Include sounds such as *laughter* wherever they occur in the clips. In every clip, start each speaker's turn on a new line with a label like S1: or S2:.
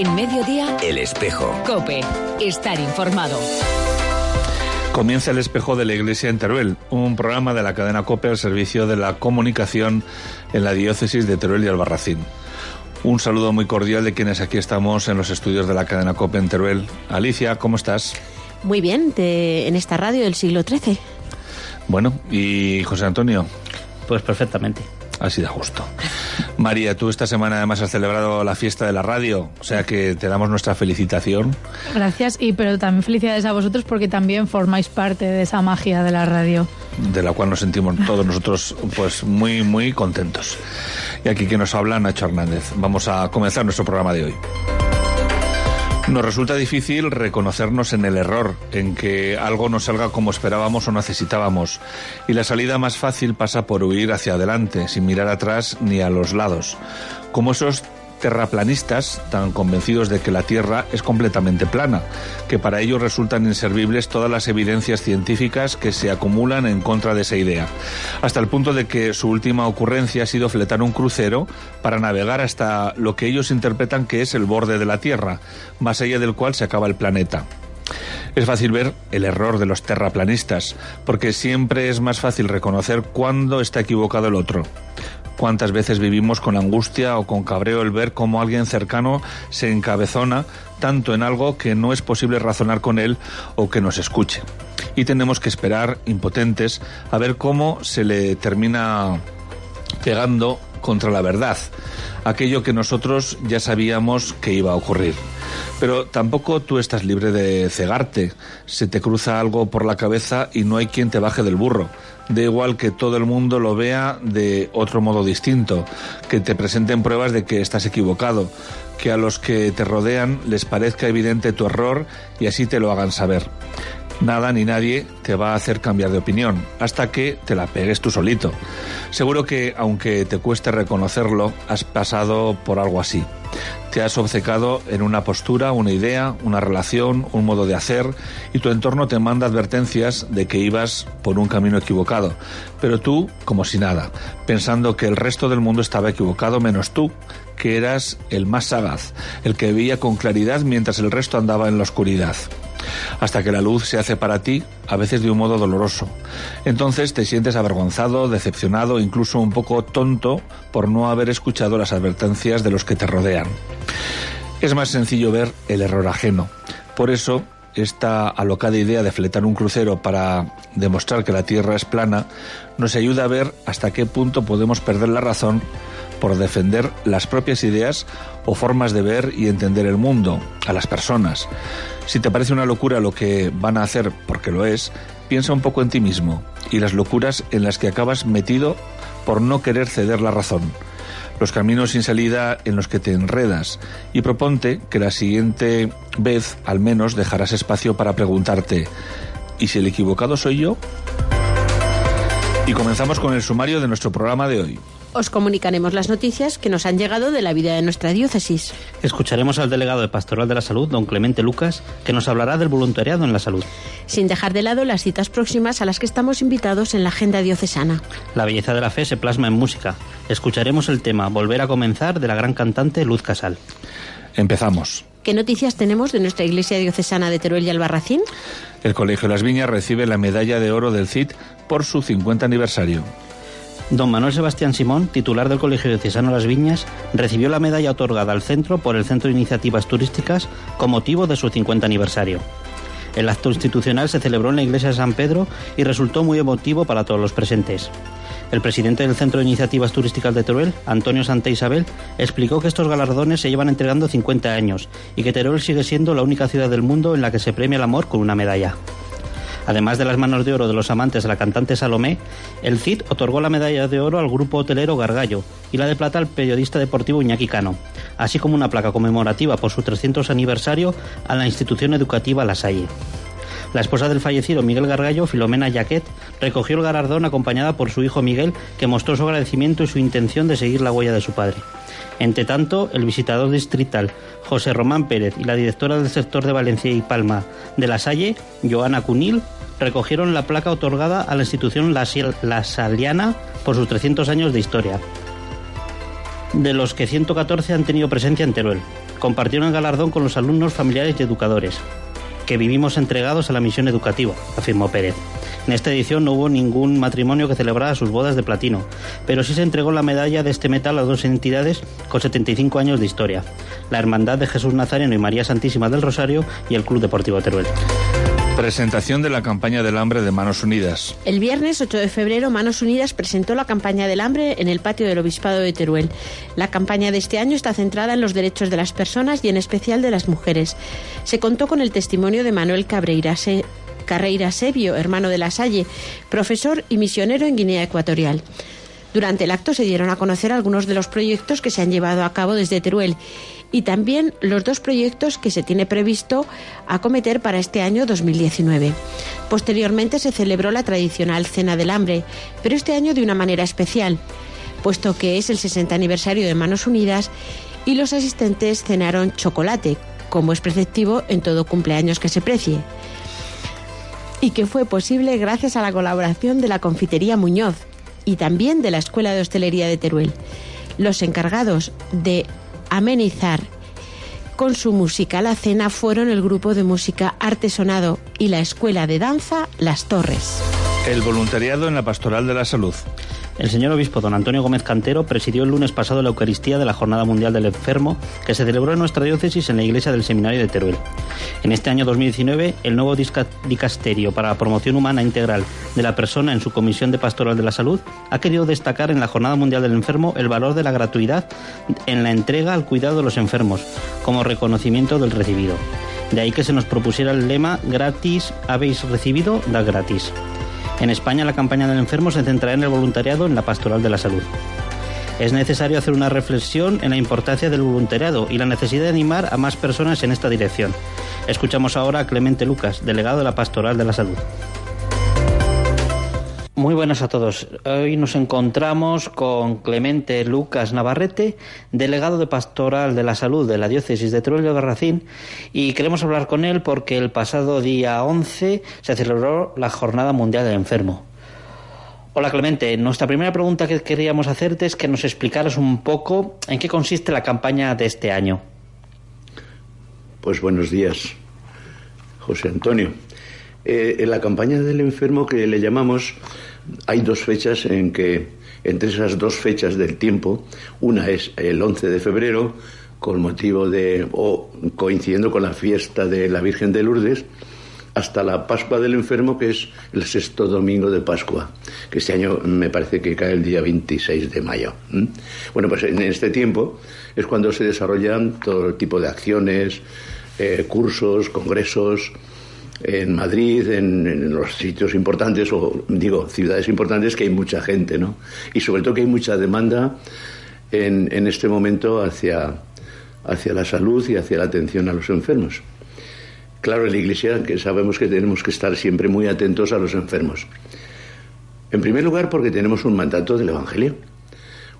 S1: En mediodía,
S2: El espejo.
S1: Cope. Estar informado.
S3: Comienza el espejo de la Iglesia en Teruel, un programa de la cadena COPE al servicio de la comunicación en la diócesis de Teruel y Albarracín. Un saludo muy cordial de quienes aquí estamos en los estudios de la cadena COPE en Teruel. Alicia, ¿cómo estás?
S4: Muy bien, de- en esta radio del siglo XIII.
S3: Bueno, y José Antonio,
S5: Pues perfectamente.
S3: así de justo. María, tú esta semana además has celebrado la fiesta de la radio, o sea que te damos nuestra felicitación.
S6: Gracias, y pero también felicidades a vosotros porque también formáis parte de esa magia de la radio.
S3: de la cual nos sentimos todos nosotros pues muy muy contentos. Y aquí que nos habla Nacho Hernández. Vamos a comenzar nuestro programa de hoy. Nos resulta difícil reconocernos en el error, en que algo no salga como esperábamos o necesitábamos. Y la salida más fácil pasa por huir hacia adelante, sin mirar atrás ni a los lados. Como esos terraplanistas tan convencidos de que la Tierra es completamente plana, que para ellos resultan inservibles todas las evidencias científicas que se acumulan en contra de esa idea, hasta el punto de que su última ocurrencia ha sido fletar un crucero para navegar hasta lo que ellos interpretan que es el borde de la Tierra, más allá del cual se acaba el planeta. Es fácil ver el error de los terraplanistas, porque siempre es más fácil reconocer cuándo está equivocado el otro. Cuántas veces vivimos con angustia o con cabreo el ver cómo alguien cercano se encabezona tanto en algo que no es posible razonar con él o que nos escuche. Y tenemos que esperar, impotentes, a ver cómo se le termina pegando contra la verdad, aquello que nosotros ya sabíamos que iba a ocurrir. Pero tampoco tú estás libre de cegarte. Se te cruza algo por la cabeza y no hay quien te baje del burro. Da igual que todo el mundo lo vea de otro modo distinto, que te presenten pruebas de que estás equivocado, que a los que te rodean les parezca evidente tu error y así te lo hagan saber. Nada ni nadie te va a hacer cambiar de opinión hasta que te la pegues tú solito. Seguro que, aunque te cueste reconocerlo, has pasado por algo así. Te has obcecado en una postura, una idea, una relación, un modo de hacer y tu entorno te manda advertencias de que ibas por un camino equivocado. Pero tú, como si nada, pensando que el resto del mundo estaba equivocado menos tú, que eras el más sagaz, el que veía con claridad mientras el resto andaba en la oscuridad hasta que la luz se hace para ti, a veces de un modo doloroso. Entonces te sientes avergonzado, decepcionado, incluso un poco tonto por no haber escuchado las advertencias de los que te rodean. Es más sencillo ver el error ajeno. Por eso, esta alocada idea de fletar un crucero para demostrar que la Tierra es plana nos ayuda a ver hasta qué punto podemos perder la razón por defender las propias ideas o formas de ver y entender el mundo, a las personas. Si te parece una locura lo que van a hacer, porque lo es, piensa un poco en ti mismo y las locuras en las que acabas metido por no querer ceder la razón. Los caminos sin salida en los que te enredas y proponte que la siguiente vez al menos dejarás espacio para preguntarte ¿y si el equivocado soy yo? Y comenzamos con el sumario de nuestro programa de hoy.
S4: Os comunicaremos las noticias que nos han llegado de la vida de nuestra diócesis.
S5: Escucharemos al delegado de Pastoral de la Salud, don Clemente Lucas, que nos hablará del voluntariado en la salud.
S4: Sin dejar de lado las citas próximas a las que estamos invitados en la agenda diocesana.
S5: La belleza de la fe se plasma en música. Escucharemos el tema Volver a comenzar de la gran cantante Luz Casal.
S3: Empezamos.
S4: ¿Qué noticias tenemos de nuestra iglesia diocesana de Teruel y Albarracín?
S3: El Colegio Las Viñas recibe la medalla de oro del CID por su 50 aniversario.
S5: Don Manuel Sebastián Simón, titular del Colegio Diocesano Las Viñas, recibió la medalla otorgada al centro por el Centro de Iniciativas Turísticas con motivo de su 50 aniversario. El acto institucional se celebró en la iglesia de San Pedro y resultó muy emotivo para todos los presentes. El presidente del Centro de Iniciativas Turísticas de Teruel, Antonio Santa Isabel, explicó que estos galardones se llevan entregando 50 años y que Teruel sigue siendo la única ciudad del mundo en la que se premia el amor con una medalla. Además de las manos de oro de los amantes de la cantante Salomé, el CID otorgó la medalla de oro al grupo hotelero Gargallo y la de plata al periodista deportivo Iñaki Cano, así como una placa conmemorativa por su 300 aniversario a la institución educativa La Salle. La esposa del fallecido Miguel Gargallo, Filomena Yaquet, recogió el galardón acompañada por su hijo Miguel, que mostró su agradecimiento y su intención de seguir la huella de su padre. Entre tanto, el visitador distrital José Román Pérez y la directora del sector de Valencia y Palma de La Salle, Joana Cunil, recogieron la placa otorgada a la institución la Saliana por sus 300 años de historia, de los que 114 han tenido presencia en Teruel. compartieron el galardón con los alumnos, familiares y educadores, que vivimos entregados a la misión educativa, afirmó Pérez. En esta edición no hubo ningún matrimonio que celebrara sus bodas de platino, pero sí se entregó la medalla de este metal a dos entidades con 75 años de historia, la Hermandad de Jesús Nazareno y María Santísima del Rosario y el Club Deportivo Teruel.
S3: Presentación de la campaña del hambre de Manos Unidas.
S4: El viernes 8 de febrero, Manos Unidas presentó la campaña del hambre en el patio del Obispado de Teruel. La campaña de este año está centrada en los derechos de las personas y en especial de las mujeres. Se contó con el testimonio de Manuel Cabreira Carreira Sebio, hermano de La Salle, profesor y misionero en Guinea Ecuatorial. Durante el acto se dieron a conocer algunos de los proyectos que se han llevado a cabo desde Teruel y también los dos proyectos que se tiene previsto acometer para este año 2019. Posteriormente se celebró la tradicional Cena del Hambre, pero este año de una manera especial, puesto que es el 60 aniversario de Manos Unidas y los asistentes cenaron chocolate, como es preceptivo en todo cumpleaños que se precie y que fue posible gracias a la colaboración de la Confitería Muñoz y también de la Escuela de Hostelería de Teruel. Los encargados de amenizar con su música la cena fueron el grupo de música Artesonado y la Escuela de Danza Las Torres.
S3: El voluntariado en la Pastoral de la Salud.
S5: El señor obispo don Antonio Gómez Cantero presidió el lunes pasado la Eucaristía de la Jornada Mundial del Enfermo que se celebró en nuestra diócesis en la iglesia del Seminario de Teruel. En este año 2019, el nuevo dicasterio para la promoción humana integral de la persona en su Comisión de Pastoral de la Salud ha querido destacar en la Jornada Mundial del Enfermo el valor de la gratuidad en la entrega al cuidado de los enfermos como reconocimiento del recibido. De ahí que se nos propusiera el lema gratis habéis recibido, da gratis. En España la campaña del enfermo se centrará en el voluntariado en la pastoral de la salud. Es necesario hacer una reflexión en la importancia del voluntariado y la necesidad de animar a más personas en esta dirección. Escuchamos ahora a Clemente Lucas, delegado de la Pastoral de la Salud. Muy buenas a todos. Hoy nos encontramos con Clemente Lucas Navarrete, delegado de Pastoral de la Salud de la Diócesis de Teruel de Racín, y queremos hablar con él porque el pasado día 11 se celebró la Jornada Mundial del Enfermo. Hola Clemente, nuestra primera pregunta que queríamos hacerte es que nos explicaras un poco en qué consiste la campaña de este año.
S2: Pues buenos días, José Antonio. Eh, en la campaña del enfermo que le llamamos hay dos fechas en que, entre esas dos fechas del tiempo, una es el 11 de febrero, con motivo de, o coincidiendo con la fiesta de la Virgen de Lourdes, hasta la Pascua del Enfermo, que es el sexto domingo de Pascua, que este año me parece que cae el día 26 de mayo. Bueno, pues en este tiempo es cuando se desarrollan todo tipo de acciones, eh, cursos, congresos, en Madrid, en, los sitios importantes, o digo, ciudades importantes, que hay mucha gente, ¿no? Y sobre todo que hay mucha demanda en, este momento hacia, hacia la salud y hacia la atención a los enfermos. Claro, en la Iglesia que sabemos que tenemos que estar siempre muy atentos a los enfermos. En primer lugar, porque tenemos un mandato del Evangelio.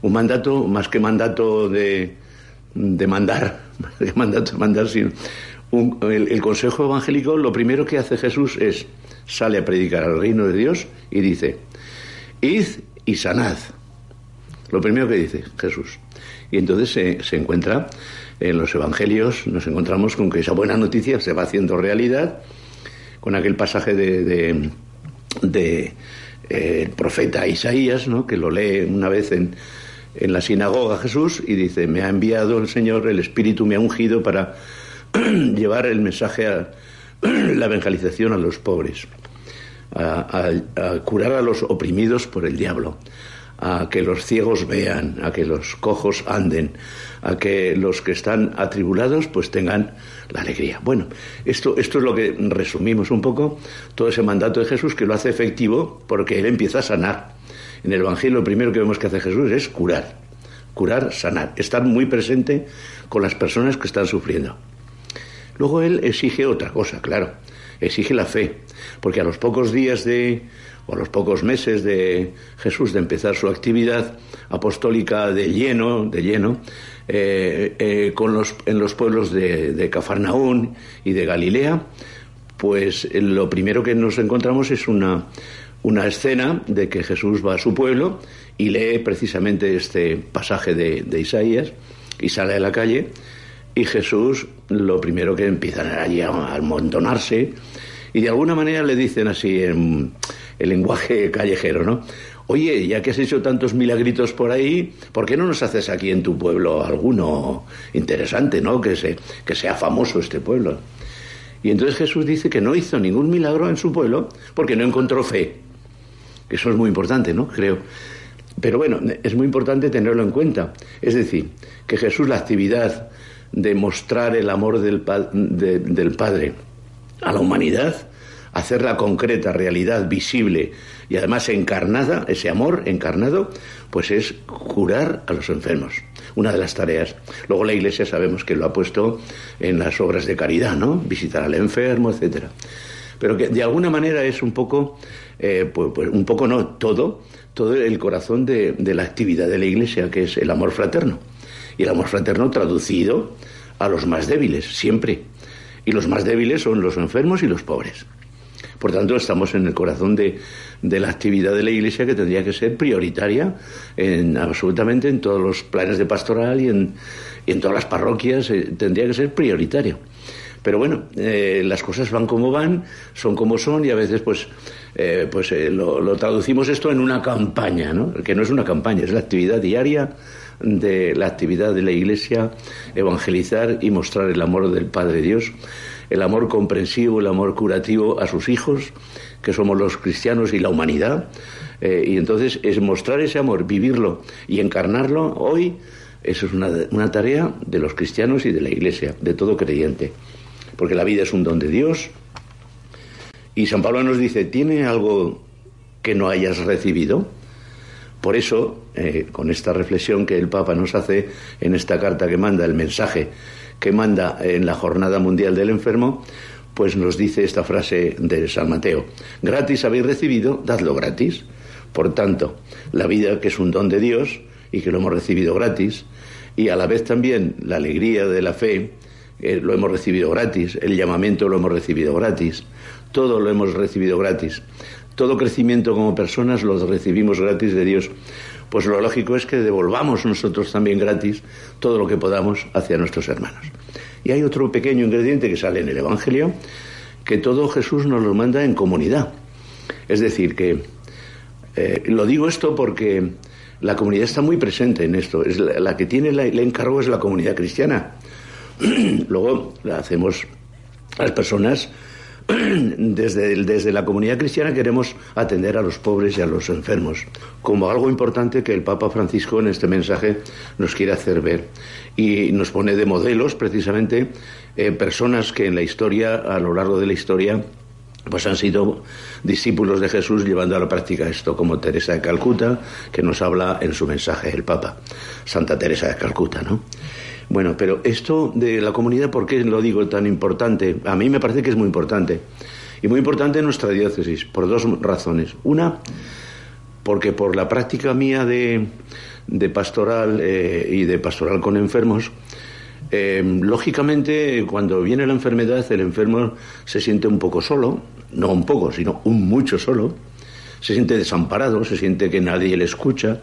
S2: Un mandato, más que mandato de, de mandar, *laughs* de mandato de mandar, sino el, consejo evangélico, lo primero que hace Jesús es, sale a predicar al reino de Dios y dice, id y sanad. Lo primero que dice Jesús. Y entonces se, encuentra en los evangelios, nos encontramos con que esa buena noticia se va haciendo realidad, con aquel pasaje de, de, eh, el profeta Isaías, ¿no? que lo lee una vez en, en la sinagoga Jesús y dice, me ha enviado el Señor, el Espíritu me ha ungido para *clears throat* llevar el mensaje a *clears throat* la evangelización a los pobres, a, curar a los oprimidos por el diablo, a que los ciegos vean, a que los cojos anden, a que los que están atribulados pues tengan la alegría. Bueno, esto, esto es lo que resumimos un poco, todo ese mandato de Jesús que lo hace efectivo porque Él empieza a sanar. En el Evangelio lo primero que vemos que hace Jesús es curar, curar, sanar, estar muy presente con las personas que están sufriendo. Luego él exige otra cosa, claro, exige la fe, porque a los pocos días de, o a los pocos meses de Jesús de empezar su actividad apostólica de lleno, de lleno, eh, eh, con los, en los pueblos de, de Cafarnaún y de Galilea, pues lo primero que nos encontramos es una, una escena de que Jesús va a su pueblo y lee precisamente este pasaje de, de Isaías y sale a la calle Y Jesús lo primero que empiezan allí a amontonarse y de alguna manera le dicen así en el lenguaje callejero, ¿no? Oye, ya que has hecho tantos milagritos por ahí, ¿por qué no nos haces aquí en tu pueblo alguno interesante, ¿no? Que, se, que sea famoso este pueblo. Y entonces Jesús dice que no hizo ningún milagro en su pueblo porque no encontró fe. Eso es muy importante, ¿no? Creo. Pero bueno, es muy importante tenerlo en cuenta. Es decir, que Jesús la actividad de mostrar el amor del, del Padre a la humanidad, hacerla concreta, realidad, visible y además encarnada, ese amor encarnado, pues es curar a los enfermos. Una de las tareas. Luego la Iglesia sabemos que lo ha puesto en las obras de caridad, ¿no? Visitar al enfermo, etcétera. Pero que de alguna manera es un poco, eh, pues, pues, un poco no, todo, todo el corazón de, de la actividad de la Iglesia, que es el amor fraterno. Y el amor fraterno traducido a los más débiles, siempre. Y los más débiles son los enfermos y los pobres. Por tanto, estamos en el corazón de, de, la actividad de la Iglesia que tendría que ser prioritaria en, absolutamente en todos los planes de pastoral y en, y en todas las parroquias, eh, tendría que ser prioritario. Pero bueno, eh, las cosas van como van, son como son y a veces pues, eh, pues lo, traducimos esto en una campaña, ¿no? que no es una campaña, es la actividad diaria de la actividad de la Iglesia, evangelizar y mostrar el amor del Padre Dios, el amor comprensivo, el amor curativo a sus hijos, que somos los cristianos y la humanidad. Eh, y entonces es mostrar ese amor, vivirlo y encarnarlo hoy. Eso es una, una tarea de los cristianos y de la Iglesia, de todo creyente. Porque la vida es un don de Dios. Y San Pablo nos dice, ¿tiene algo que no hayas recibido? Por eso, eh, con esta reflexión que el Papa nos hace en esta carta que manda, el mensaje que manda en la Jornada Mundial del Enfermo, pues nos dice esta frase de San Mateo, gratis habéis recibido, dadlo gratis. Por tanto, la vida que es un don de Dios y que lo hemos recibido gratis, y a la vez también la alegría de la fe, eh, lo hemos recibido gratis, el llamamiento lo hemos recibido gratis, todo lo hemos recibido gratis todo crecimiento como personas lo recibimos gratis de Dios. Pues lo lógico es que devolvamos nosotros también gratis todo lo que podamos hacia nuestros hermanos. Y hay otro pequeño ingrediente que sale en el Evangelio, que todo Jesús nos lo manda en comunidad. Es decir, que eh, lo digo esto porque la comunidad está muy presente en esto. Es la, que tiene el encargo es la comunidad cristiana. *clears throat* Luego la hacemos las personas *clears throat* desde, desde la comunidad cristiana queremos atender a los pobres y a los enfermos, como algo importante que el Papa Francisco en este mensaje nos quiere hacer ver. Y nos pone de modelos precisamente eh, personas que en la historia, a lo largo de la historia, pues han sido discípulos de Jesús llevando a la práctica esto, como Teresa de Calcuta, que nos habla en su mensaje el Papa, Santa Teresa de Calcuta, ¿no? Bueno, pero esto de la comunidad, ¿por qué lo digo tan importante? A mí me parece que es muy importante. Y muy importante en nuestra diócesis, por dos razones. Una, porque por la práctica mía de, de pastoral eh, y de pastoral con enfermos, eh, lógicamente cuando viene la enfermedad el enfermo se siente un poco solo, no un poco, sino un mucho solo, se siente desamparado, se siente que nadie le escucha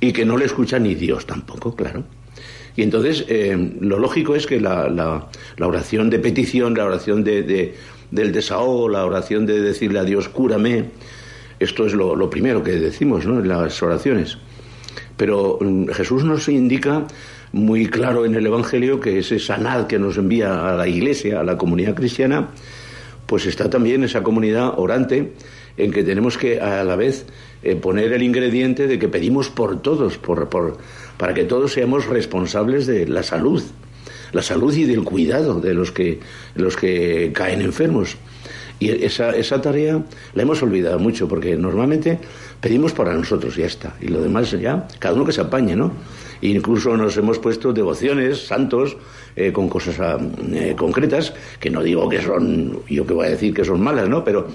S2: y que no le escucha ni Dios tampoco, claro. Y entonces eh, lo lógico es que la, la, oración de petición, la oración de, de, del desahogo, la oración de decirle a Dios, cúrame, esto es lo, lo primero que decimos ¿no? en las oraciones. Pero um, Jesús nos indica muy claro en el Evangelio que ese sanad que nos envía a la iglesia, a la comunidad cristiana, pues está también esa comunidad orante en que tenemos que a la vez eh, poner el ingrediente de que pedimos por todos, por, para que todos seamos responsables de la salud, la salud y del cuidado de los que, los que caen enfermos. Y esa, esa tarea la hemos olvidado mucho, porque normalmente pedimos para nosotros ya está. Y lo demás ya, cada uno que se apañe, ¿no? E incluso nos hemos puesto devociones, santos, eh, con cosas eh, concretas, que no digo que son, yo que voy a decir que son malas, ¿no? Pero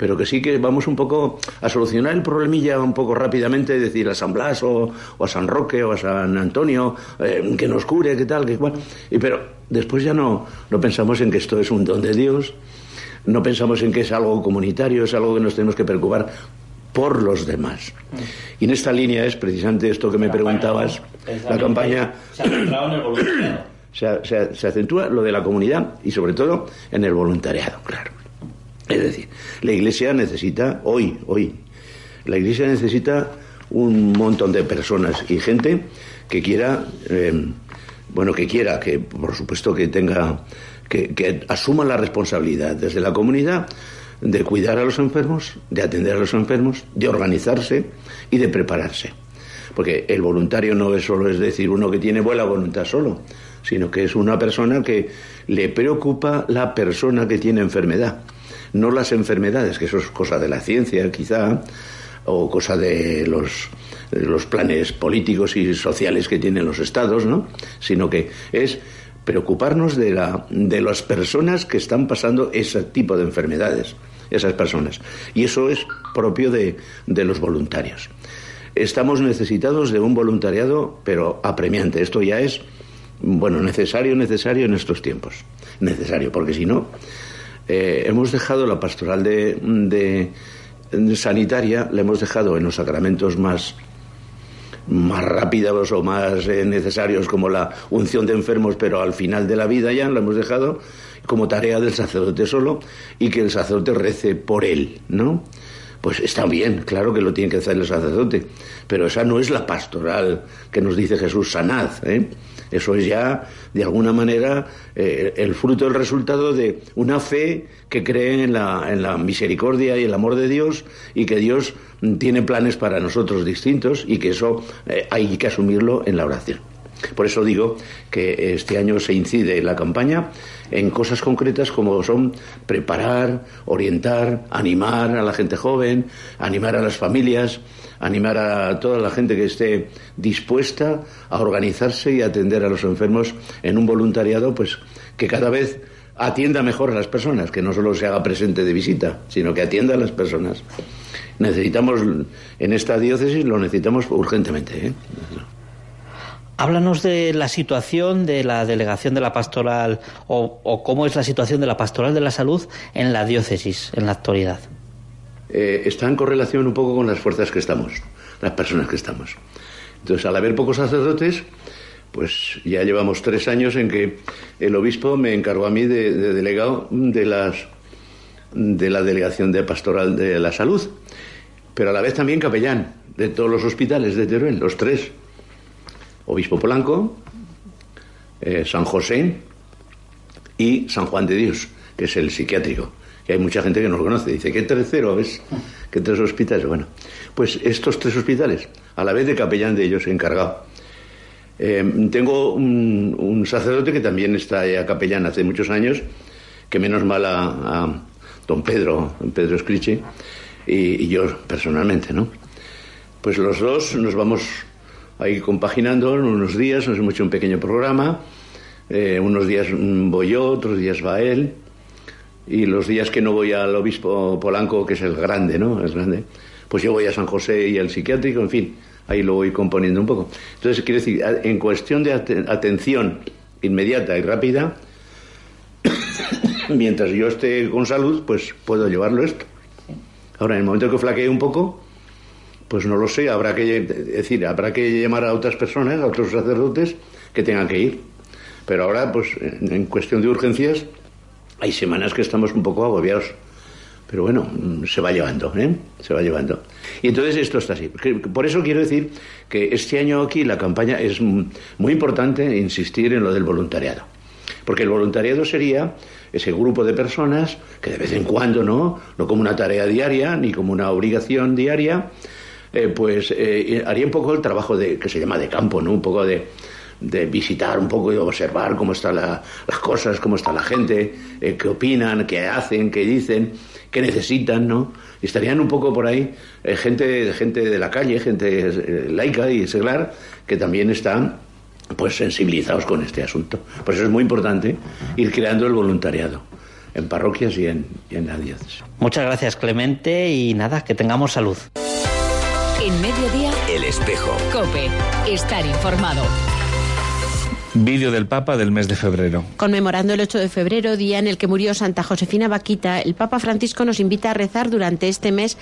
S2: pero que sí que vamos un poco a solucionar el problemilla un poco rápidamente, decir a San Blas o, o a San Roque o a San Antonio, eh, que nos cure, que tal, que igual. Y, pero después ya no, no pensamos en que esto es un don de Dios, no pensamos en que es algo comunitario, es algo que nos tenemos que preocupar por los demás. Y en esta línea es precisamente esto que me preguntabas, la campaña...
S5: Se ha centrado en el voluntariado. *clears throat*
S2: se, se- se acentúa lo de la comunidad y sobre todo en el voluntariado, claro. Es decir, la Iglesia necesita, hoy, hoy, la Iglesia necesita un montón de personas y gente que quiera, eh, bueno, que quiera, que por supuesto que tenga, que, que asuma la responsabilidad desde la comunidad de cuidar a los enfermos, de atender a los enfermos, de organizarse y de prepararse. Porque el voluntario no es solo, es decir, uno que tiene buena voluntad solo, sino que es una persona que le preocupa la persona que tiene enfermedad, no las enfermedades, que eso es cosa de la ciencia quizá, o cosa de los, de los planes políticos y sociales que tienen los estados, ¿no? Sino que es preocuparnos de, la, de las personas que están pasando ese tipo de enfermedades, esas personas. Y eso es propio de, de los voluntarios. Estamos necesitados de un voluntariado, pero apremiante. Esto ya es, bueno, necesario, necesario en estos tiempos. Necesario, porque si no, eh, hemos dejado la pastoral de, de- sanitaria, la hemos dejado en los sacramentos más más rápidos o más eh, necesarios como la unción de enfermos, pero al final de la vida ya lo hemos dejado como tarea del sacerdote solo y que el sacerdote rece por él, ¿no? Pues está bien, claro que lo tiene que hacer el sacerdote, pero esa no es la pastoral que nos dice Jesús, sanad, ¿eh? Eso es ya, de alguna manera, eh, el fruto, el resultado de una fe que cree en la, en la misericordia y el amor de Dios y que Dios tiene planes para nosotros distintos y que eso eh, hay que asumirlo en la oración. Por eso digo que este año se incide en la campaña en cosas concretas como son preparar, orientar, animar a la gente joven, animar a las familias, animar a toda la gente que esté dispuesta a organizarse y atender a los enfermos en un voluntariado pues que cada vez atienda mejor a las personas, que no solo se haga presente de visita, sino que atienda a las personas. Necesitamos en esta diócesis lo necesitamos urgentemente, ¿eh?
S5: Háblanos de la situación de la delegación de la pastoral o, o cómo es la situación de la pastoral de la salud en la diócesis en la actualidad.
S2: Eh, está en correlación un poco con las fuerzas que estamos, las personas que estamos. Entonces, al haber pocos sacerdotes, pues ya llevamos tres años en que el obispo me encargó a mí de, de delegado de las de la delegación de pastoral de la salud, pero a la vez también capellán de todos los hospitales de Teruel, los tres, obispo Polanco, eh, San José y San Juan de Dios, que es el psiquiátrico. Hay mucha gente que no lo conoce. Dice, ¿qué tercero ves? ¿Qué tres hospitales? Bueno, pues estos tres hospitales, a la vez de capellán de ellos encargado. Eh, tengo un, sacerdote que también está ya capellán hace muchos años, que menos mal a, don Pedro, Pedro Escriche, y, yo personalmente, ¿no? Pues los dos nos vamos ahí compaginando unos días, nos hemos hecho un pequeño programa, eh, unos días mm, voy yo, otros días va él, y los días que no voy al obispo Polanco, que es el grande, ¿no? El grande, pues yo voy a San José y al psiquiátrico, en fin, ahí lo voy componiendo un poco. Entonces, quiero decir, en cuestión de aten- atención inmediata y rápida, *coughs* mientras yo esté con salud, pues puedo llevarlo esto. Ahora, en el momento que flaquee un poco, pues no lo sé, habrá que, es decir, habrá que llamar a otras personas, a otros sacerdotes que tengan que ir. Pero ahora, pues en cuestión de urgencias, hay semanas que estamos un poco agobiados. Pero bueno, mm, se va llevando, ¿eh? Se va llevando. Y entonces esto está así. Por eso quiero decir que este año aquí la campaña es muy importante insistir en lo del voluntariado. Porque el voluntariado sería ese grupo de personas que de vez en cuando, ¿no? No como una tarea diaria, ni como una obligación diaria, eh, pues eh, haría un poco el trabajo de, que se llama de campo, ¿no? Un poco de, de visitar, un poco de observar cómo están la- las cosas, cómo está la gente, eh, qué opinan, qué hacen, qué dicen, qué necesitan, ¿no? Y estarían un poco por ahí eh, gente, gente de la calle, gente eh, laica y seglar, que también están pues sensibilizados con este asunto. Por eso es muy importante ir creando el voluntariado en parroquias y en, y en la diócesis.
S5: Muchas gracias Clemente y nada, que tengamos salud.
S1: En mediodía,
S7: El espejo.
S1: Cope. Estar informado.
S3: Vídeo del Papa del mes de febrero.
S4: Conmemorando el 8 de febrero, día en el que murió Santa Josefina Vaquita, el Papa Francisco nos invita a rezar durante este mes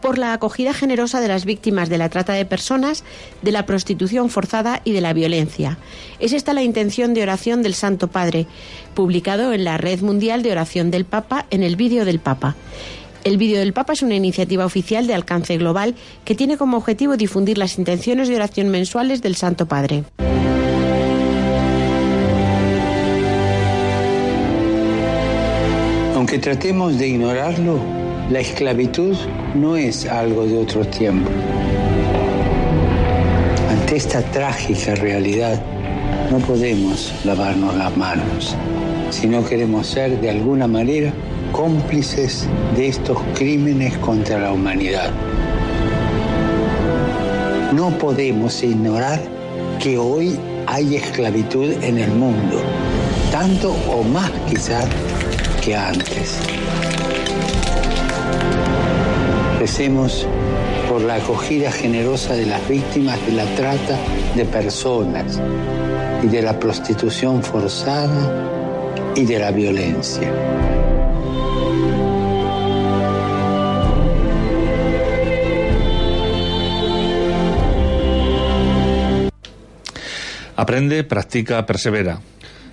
S4: por la acogida generosa de las víctimas de la trata de personas, de la prostitución forzada y de la violencia. Es esta la intención de oración del Santo Padre, publicado en la Red Mundial de Oración del Papa en el vídeo del Papa. El vídeo del Papa es una iniciativa oficial de alcance global que tiene como objetivo difundir las intenciones de oración mensuales del Santo Padre.
S7: Aunque tratemos de ignorarlo, la esclavitud no es algo de otro tiempo. Ante esta trágica realidad, no podemos lavarnos las manos si no queremos ser de alguna manera cómplices de estos crímenes contra la humanidad. No podemos ignorar que hoy hay esclavitud en el mundo, tanto o más quizás que antes. Recemos por la acogida generosa de las víctimas de la trata de personas y de la prostitución forzada y de la violencia.
S3: Aprende, practica, persevera.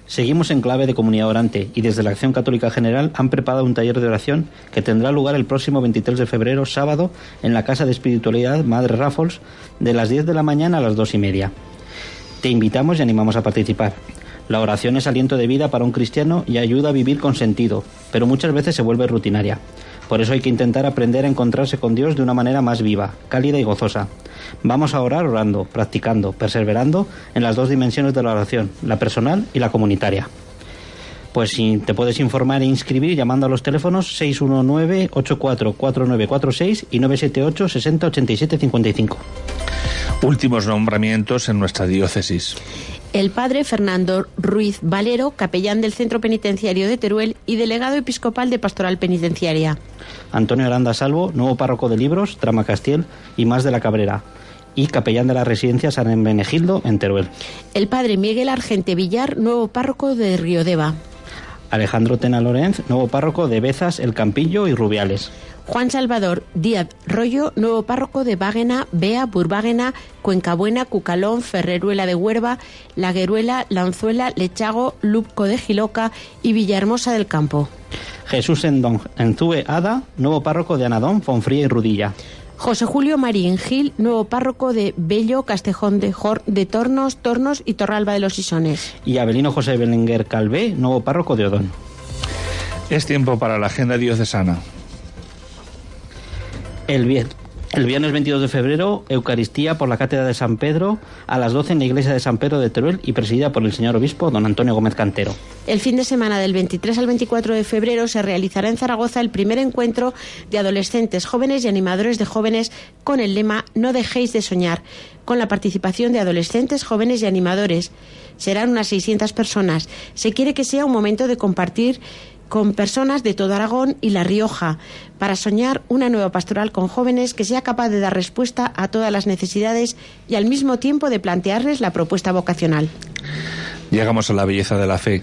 S5: Seguimos en clave de comunidad orante y desde la Acción Católica General han preparado un taller de oración que tendrá lugar el próximo 23 de febrero, sábado, en la Casa de Espiritualidad Madre Raffles, de las 10 de la mañana a las 2 y media. Te invitamos y animamos a participar. La oración es aliento de vida para un cristiano y ayuda a vivir con sentido, pero muchas veces se vuelve rutinaria. Por eso hay que intentar aprender a encontrarse con Dios de una manera más viva, cálida y gozosa. Vamos a orar orando, practicando, perseverando en las dos dimensiones de la oración, la personal y la comunitaria. Pues si te puedes informar e inscribir llamando a los teléfonos 619-844946 y 978 60 87 55.
S3: Últimos nombramientos en nuestra diócesis.
S4: El padre Fernando Ruiz Valero, capellán del Centro Penitenciario de Teruel y delegado episcopal de Pastoral Penitenciaria.
S5: Antonio Aranda Salvo, nuevo párroco de Libros, Trama Castiel y más de la Cabrera y capellán de la residencia San Benegildo en Teruel.
S4: El padre Miguel Argente Villar, nuevo párroco de Riodeva.
S5: Alejandro Tena Lorenz, nuevo párroco de Bezas, El Campillo y Rubiales.
S4: Juan Salvador Díaz Rollo, nuevo párroco de Váguena, Bea, Burbáguena, Cuencabuena, Cucalón, Ferreruela de Huerva, Lagueruela, Lanzuela, Lechago, Lupco de Giloca y Villahermosa del Campo.
S5: Jesús Endón Enzúe Ada, nuevo párroco de Anadón, Fonfría y Rudilla.
S4: José Julio Marín Gil, nuevo párroco de Bello, Castejón de, Jor, de Tornos, Tornos y Torralba de los Isones.
S5: Y Abelino José Belenguer Calvé, nuevo párroco de Odón.
S3: Es tiempo para la agenda diocesana.
S5: El, vier- el viernes 22 de febrero, Eucaristía por la Cátedra de San Pedro a las 12 en la iglesia de San Pedro de Teruel y presidida por el señor obispo don Antonio Gómez Cantero.
S4: El fin de semana del 23 al 24 de febrero se realizará en Zaragoza el primer encuentro de adolescentes, jóvenes y animadores de jóvenes con el lema No dejéis de soñar, con la participación de adolescentes, jóvenes y animadores. Serán unas 600 personas. Se quiere que sea un momento de compartir con personas de todo Aragón y La Rioja, para soñar una nueva pastoral con jóvenes que sea capaz de dar respuesta a todas las necesidades y al mismo tiempo de plantearles la propuesta vocacional.
S3: Llegamos a la belleza de la fe.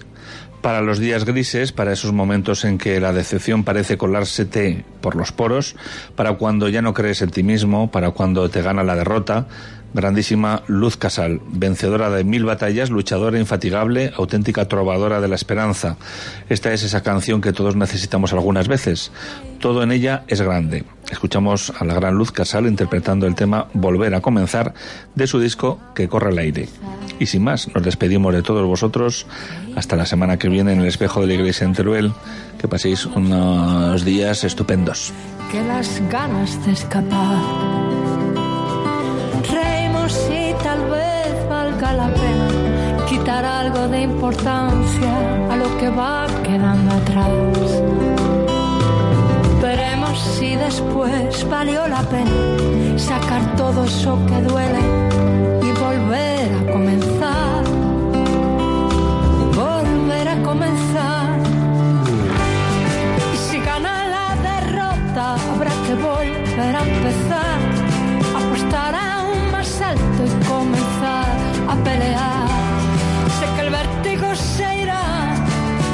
S3: Para los días grises, para esos momentos en que la decepción parece colársete por los poros, para cuando ya no crees en ti mismo, para cuando te gana la derrota, grandísima Luz Casal, vencedora de mil batallas, luchadora infatigable, auténtica trovadora de la esperanza. Esta es esa canción que todos necesitamos algunas veces. Todo en ella es grande. Escuchamos a la gran Luz Casal interpretando el tema Volver a comenzar de su disco Que corre el aire. Y sin más, nos despedimos de todos vosotros hasta la semana que viene en el espejo de la iglesia en Teruel. Que paséis unos días estupendos.
S8: que las ganas de escapar si tal vez valga la pena quitar algo de importancia a lo que va quedando atrás. Veremos si después valió la pena sacar todo eso que duele y volver a comenzar. Volver a comenzar. Y si gana la derrota, habrá que volver a empezar. salto e comenzar a pelear. Sé que el vértigo se irá,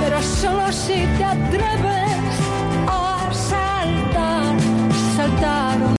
S8: pero solo si te atreves.